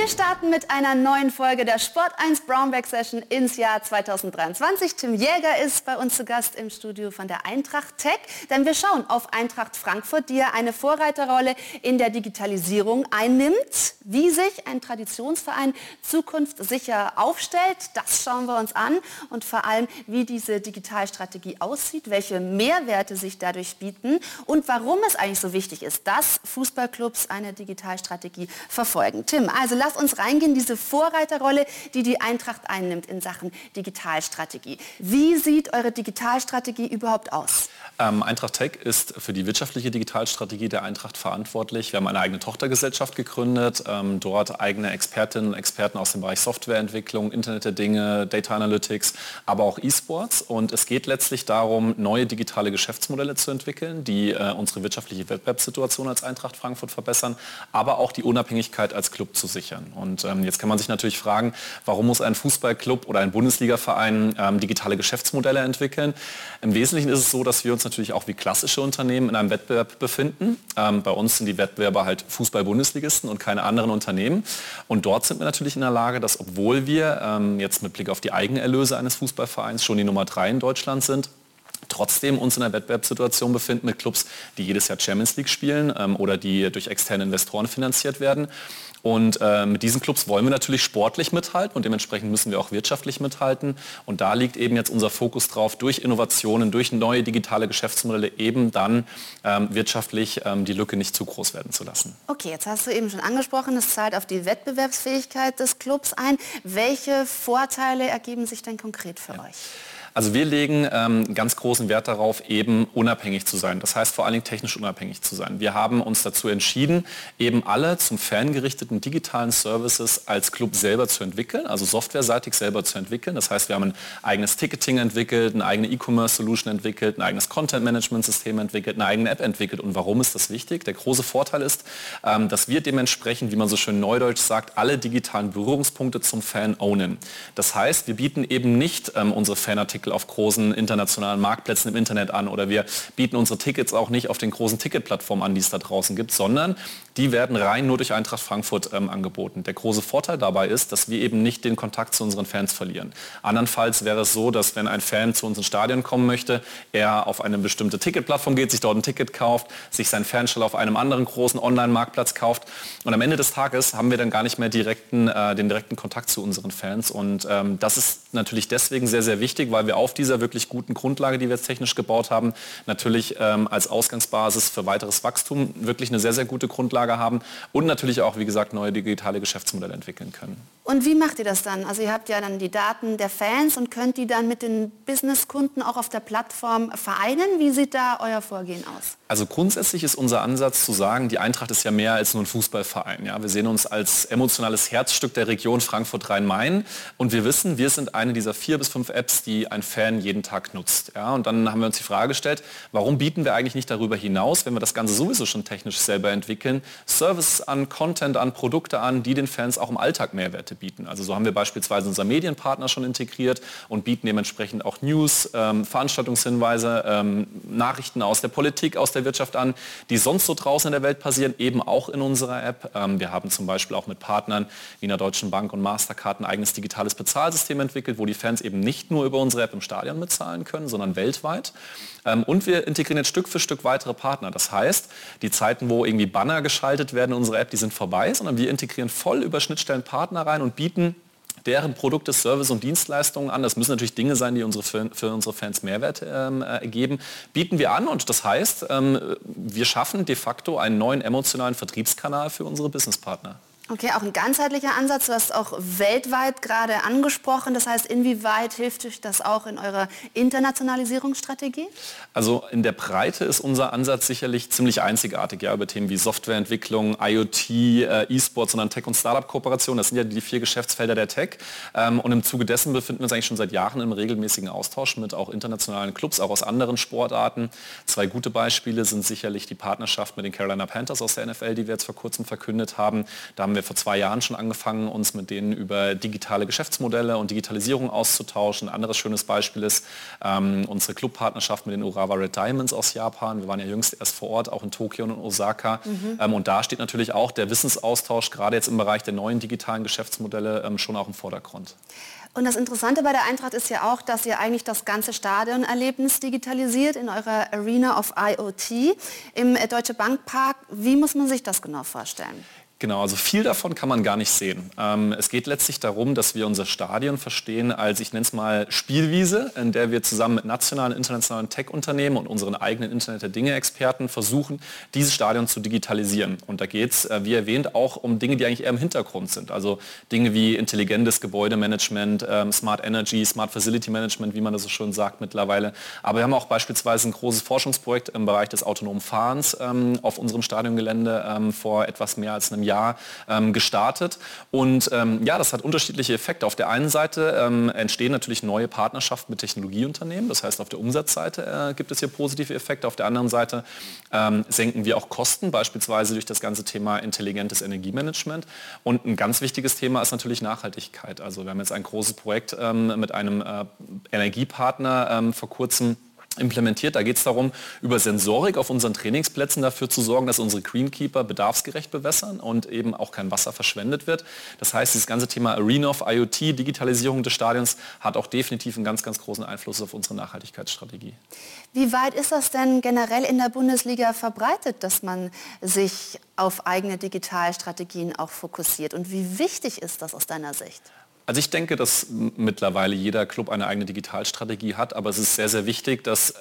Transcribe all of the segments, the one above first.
Wir starten mit einer neuen Folge der Sport 1 Brownback Session ins Jahr 2023. Tim Jäger ist bei uns zu Gast im Studio von der Eintracht Tech, denn wir schauen auf Eintracht Frankfurt, die ja eine Vorreiterrolle in der Digitalisierung einnimmt. Wie sich ein Traditionsverein zukunftssicher aufstellt, das schauen wir uns an und vor allem, wie diese Digitalstrategie aussieht, welche Mehrwerte sich dadurch bieten und warum es eigentlich so wichtig ist, dass Fußballclubs eine Digitalstrategie verfolgen. Tim, also lass uns reingehen, diese Vorreiterrolle, die die Eintracht einnimmt in Sachen Digitalstrategie. Wie sieht eure Digitalstrategie überhaupt aus? Ähm, Eintracht Tech ist für die wirtschaftliche Digitalstrategie der Eintracht verantwortlich. Wir haben eine eigene Tochtergesellschaft gegründet, ähm, dort eigene Expertinnen und Experten aus dem Bereich Softwareentwicklung, Internet der Dinge, Data Analytics, aber auch E-Sports. Und es geht letztlich darum, neue digitale Geschäftsmodelle zu entwickeln, die äh, unsere wirtschaftliche Wettbewerbssituation als Eintracht Frankfurt verbessern, aber auch die Unabhängigkeit als Club zu sichern. Und ähm, jetzt kann man sich natürlich fragen, warum muss ein Fußballclub oder ein Bundesligaverein ähm, digitale Geschäftsmodelle entwickeln? Im Wesentlichen ist es so, dass wir uns natürlich auch wie klassische Unternehmen in einem Wettbewerb befinden. Ähm, bei uns sind die Wettbewerber halt Fußball-Bundesligisten und keine anderen Unternehmen. Und dort sind wir natürlich in der Lage, dass obwohl wir ähm, jetzt mit Blick auf die Eigenerlöse eines Fußballvereins schon die Nummer drei in Deutschland sind, trotzdem uns in einer Wettbewerbssituation befinden mit Clubs, die jedes Jahr Champions League spielen ähm, oder die durch externe Investoren finanziert werden. Und äh, mit diesen Clubs wollen wir natürlich sportlich mithalten und dementsprechend müssen wir auch wirtschaftlich mithalten. Und da liegt eben jetzt unser Fokus drauf, durch Innovationen, durch neue digitale Geschäftsmodelle eben dann ähm, wirtschaftlich ähm, die Lücke nicht zu groß werden zu lassen. Okay, jetzt hast du eben schon angesprochen, es zahlt auf die Wettbewerbsfähigkeit des Clubs ein. Welche Vorteile ergeben sich denn konkret für ja. euch? Also wir legen ähm, ganz großen Wert darauf, eben unabhängig zu sein. Das heißt vor allen Dingen technisch unabhängig zu sein. Wir haben uns dazu entschieden, eben alle zum fangerichteten digitalen Services als Club selber zu entwickeln, also softwareseitig selber zu entwickeln. Das heißt, wir haben ein eigenes Ticketing entwickelt, eine eigene E-Commerce-Solution entwickelt, ein eigenes Content-Management-System entwickelt, eine eigene App entwickelt. Und warum ist das wichtig? Der große Vorteil ist, ähm, dass wir dementsprechend, wie man so schön neudeutsch sagt, alle digitalen Berührungspunkte zum Fan ownen. Das heißt, wir bieten eben nicht ähm, unsere Fanartikel Artikel auf großen internationalen Marktplätzen im Internet an oder wir bieten unsere Tickets auch nicht auf den großen Ticketplattformen an, die es da draußen gibt, sondern die werden rein nur durch Eintracht Frankfurt ähm, angeboten. Der große Vorteil dabei ist, dass wir eben nicht den Kontakt zu unseren Fans verlieren. Andernfalls wäre es so, dass wenn ein Fan zu uns ins Stadion kommen möchte, er auf eine bestimmte Ticketplattform geht, sich dort ein Ticket kauft, sich sein Fanstall auf einem anderen großen Online-Marktplatz kauft und am Ende des Tages haben wir dann gar nicht mehr direkten, äh, den direkten Kontakt zu unseren Fans und ähm, das ist natürlich deswegen sehr, sehr wichtig, weil wir auf dieser wirklich guten Grundlage, die wir jetzt technisch gebaut haben, natürlich ähm, als Ausgangsbasis für weiteres Wachstum wirklich eine sehr, sehr gute Grundlage haben und natürlich auch, wie gesagt, neue digitale Geschäftsmodelle entwickeln können. Und wie macht ihr das dann? Also ihr habt ja dann die Daten der Fans und könnt die dann mit den Businesskunden auch auf der Plattform vereinen. Wie sieht da euer Vorgehen aus? Also grundsätzlich ist unser Ansatz zu sagen, die Eintracht ist ja mehr als nur ein Fußballverein. Ja? Wir sehen uns als emotionales Herzstück der Region Frankfurt-Rhein-Main und wir wissen, wir sind eine dieser vier bis fünf Apps, die ein Fan jeden Tag nutzt. Ja? Und dann haben wir uns die Frage gestellt, warum bieten wir eigentlich nicht darüber hinaus, wenn wir das Ganze sowieso schon technisch selber entwickeln, Services an, Content an, Produkte an, die den Fans auch im Alltag Mehrwerte bieten. Also so haben wir beispielsweise unser Medienpartner schon integriert und bieten dementsprechend auch News, ähm, Veranstaltungshinweise, ähm, Nachrichten aus der Politik, aus der Wirtschaft an, die sonst so draußen in der Welt passieren, eben auch in unserer App. Ähm, wir haben zum Beispiel auch mit Partnern wie einer Deutschen Bank und Mastercard ein eigenes digitales Bezahlsystem entwickelt, wo die Fans eben nicht nur über unsere App im Stadion bezahlen können, sondern weltweit. Ähm, und wir integrieren jetzt Stück für Stück weitere Partner. Das heißt, die Zeiten, wo irgendwie Banner geschaltet werden in unserer App, die sind vorbei, sondern wir integrieren voll über Schnittstellen Partner rein und bieten deren Produkte, Service und Dienstleistungen an. Das müssen natürlich Dinge sein, die unsere, für, unsere Fans Mehrwert ähm, ergeben. Bieten wir an und das heißt, ähm, wir schaffen de facto einen neuen emotionalen Vertriebskanal für unsere Businesspartner. Okay, auch ein ganzheitlicher Ansatz. Du hast auch weltweit gerade angesprochen. Das heißt, inwieweit hilft euch das auch in eurer Internationalisierungsstrategie? Also in der Breite ist unser Ansatz sicherlich ziemlich einzigartig. Ja, über Themen wie Softwareentwicklung, IoT, äh, E-Sports und Tech- und Startup-Kooperation. Das sind ja die vier Geschäftsfelder der Tech. Ähm, und im Zuge dessen befinden wir uns eigentlich schon seit Jahren im regelmäßigen Austausch mit auch internationalen Clubs, auch aus anderen Sportarten. Zwei gute Beispiele sind sicherlich die Partnerschaft mit den Carolina Panthers aus der NFL, die wir jetzt vor kurzem verkündet haben. Da haben wir wir vor zwei Jahren schon angefangen, uns mit denen über digitale Geschäftsmodelle und Digitalisierung auszutauschen. Ein anderes schönes Beispiel ist ähm, unsere Clubpartnerschaft mit den Urawa Red Diamonds aus Japan. Wir waren ja jüngst erst vor Ort, auch in Tokio und in Osaka. Mhm. Ähm, und da steht natürlich auch der Wissensaustausch, gerade jetzt im Bereich der neuen digitalen Geschäftsmodelle, ähm, schon auch im Vordergrund. Und das Interessante bei der Eintracht ist ja auch, dass ihr eigentlich das ganze Stadionerlebnis digitalisiert in eurer Arena of IoT im Deutsche Bank Park. Wie muss man sich das genau vorstellen? Genau, also viel davon kann man gar nicht sehen. Ähm, es geht letztlich darum, dass wir unser Stadion verstehen als, ich nenne es mal, Spielwiese, in der wir zusammen mit nationalen, internationalen Tech-Unternehmen und unseren eigenen Internet der Dinge-Experten versuchen, dieses Stadion zu digitalisieren. Und da geht es, äh, wie erwähnt, auch um Dinge, die eigentlich eher im Hintergrund sind. Also Dinge wie intelligentes Gebäudemanagement, ähm, Smart Energy, Smart Facility Management, wie man das so schön sagt mittlerweile. Aber wir haben auch beispielsweise ein großes Forschungsprojekt im Bereich des autonomen Fahrens ähm, auf unserem Stadiongelände ähm, vor etwas mehr als einem Jahr Jahr ähm, gestartet. Und ähm, ja, das hat unterschiedliche Effekte. Auf der einen Seite ähm, entstehen natürlich neue Partnerschaften mit Technologieunternehmen. Das heißt, auf der Umsatzseite äh, gibt es hier positive Effekte. Auf der anderen Seite ähm, senken wir auch Kosten, beispielsweise durch das ganze Thema intelligentes Energiemanagement. Und ein ganz wichtiges Thema ist natürlich Nachhaltigkeit. Also wir haben jetzt ein großes Projekt ähm, mit einem äh, Energiepartner ähm, vor kurzem implementiert. Da geht es darum, über Sensorik auf unseren Trainingsplätzen dafür zu sorgen, dass unsere Greenkeeper bedarfsgerecht bewässern und eben auch kein Wasser verschwendet wird. Das heißt, dieses ganze Thema Arena of IoT, Digitalisierung des Stadions, hat auch definitiv einen ganz, ganz großen Einfluss auf unsere Nachhaltigkeitsstrategie. Wie weit ist das denn generell in der Bundesliga verbreitet, dass man sich auf eigene Digitalstrategien auch fokussiert? Und wie wichtig ist das aus deiner Sicht? Also ich denke, dass mittlerweile jeder Club eine eigene Digitalstrategie hat, aber es ist sehr, sehr wichtig, dass äh,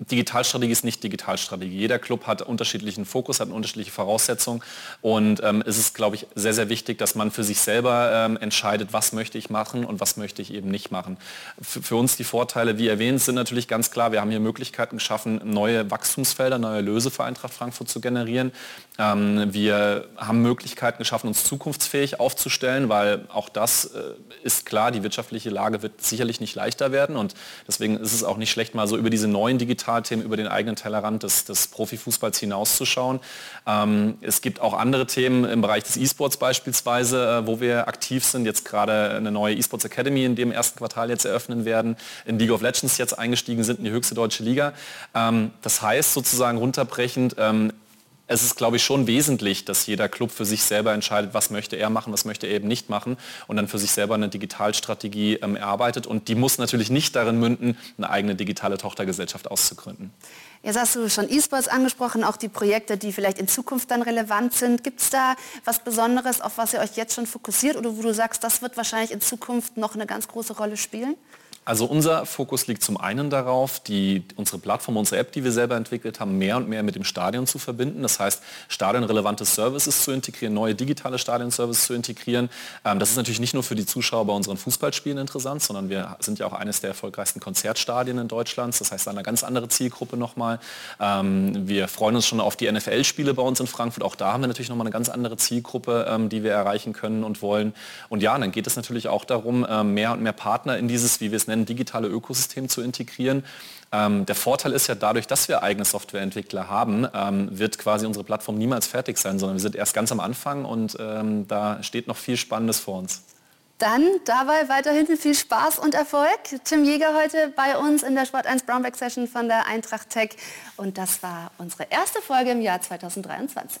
Digitalstrategie ist nicht Digitalstrategie. Jeder Club hat unterschiedlichen Fokus, hat unterschiedliche Voraussetzungen und ähm, es ist, glaube ich, sehr, sehr wichtig, dass man für sich selber ähm, entscheidet, was möchte ich machen und was möchte ich eben nicht machen. Für, für, uns die Vorteile, wie erwähnt, sind natürlich ganz klar, wir haben hier Möglichkeiten geschaffen, neue Wachstumsfelder, neue Löse für Eintracht Frankfurt zu generieren. Ähm, wir haben Möglichkeiten geschaffen, uns zukunftsfähig aufzustellen, weil auch das äh, ist klar, die wirtschaftliche Lage wird sicherlich nicht leichter werden und deswegen ist es auch nicht schlecht, mal so über diese neuen digitalen Digitalthemen über den eigenen Tellerrand des, des Profifußballs hinauszuschauen. Ähm, es gibt auch andere Themen im Bereich des E-Sports beispielsweise, äh, wo wir aktiv sind. Jetzt gerade eine neue E-Sports Academy in dem ersten Quartal jetzt eröffnen werden. In League of Legends jetzt eingestiegen sind in die höchste deutsche Liga. Ähm, das heißt sozusagen runterbrechend, ähm, es ist, glaube ich, schon wesentlich, dass jeder Club für sich selber entscheidet, was möchte er machen, was möchte er eben nicht machen und dann für sich selber eine Digitalstrategie ähm, erarbeitet. Und die muss natürlich nicht darin münden, eine eigene digitale Tochtergesellschaft auszugründen. Jetzt hast du schon E-Sports angesprochen, auch die Projekte, die vielleicht in Zukunft dann relevant sind. Gibt es da was Besonderes, auf was ihr euch jetzt schon fokussiert oder wo du sagst, das wird wahrscheinlich in Zukunft noch eine ganz große Rolle spielen? Also unser Fokus liegt zum einen darauf, die, unsere Plattform, unsere App, die wir selber entwickelt haben, mehr und mehr mit dem Stadion zu verbinden. Das heißt, stadionrelevante Services zu integrieren, neue digitale Stadionservices zu integrieren. Ähm, das ist natürlich nicht nur für die Zuschauer bei unseren Fußballspielen interessant, sondern wir sind ja auch eines der erfolgreichsten Konzertstadien in Deutschland. Das heißt, eine ganz andere Zielgruppe nochmal. Ähm, wir freuen uns schon auf die NFL-Spiele bei uns in Frankfurt. Auch da haben wir natürlich nochmal eine ganz andere Zielgruppe, ähm, die wir erreichen können und wollen. Und ja, dann geht es natürlich auch darum, mehr und mehr Partner in dieses, wie wir es nennen, digitale Ökosystem zu integrieren. Ähm, der Vorteil ist ja dadurch, dass wir eigene Softwareentwickler haben, ähm, wird quasi unsere Plattform niemals fertig sein, sondern wir sind erst ganz am Anfang und ähm, da steht noch viel Spannendes vor uns. Dann dabei weiterhin viel Spaß und Erfolg. Tim Jäger heute bei uns in der Sport 1 Brownback Session von der Eintracht Tech. Und das war unsere erste Folge im Jahr 2023.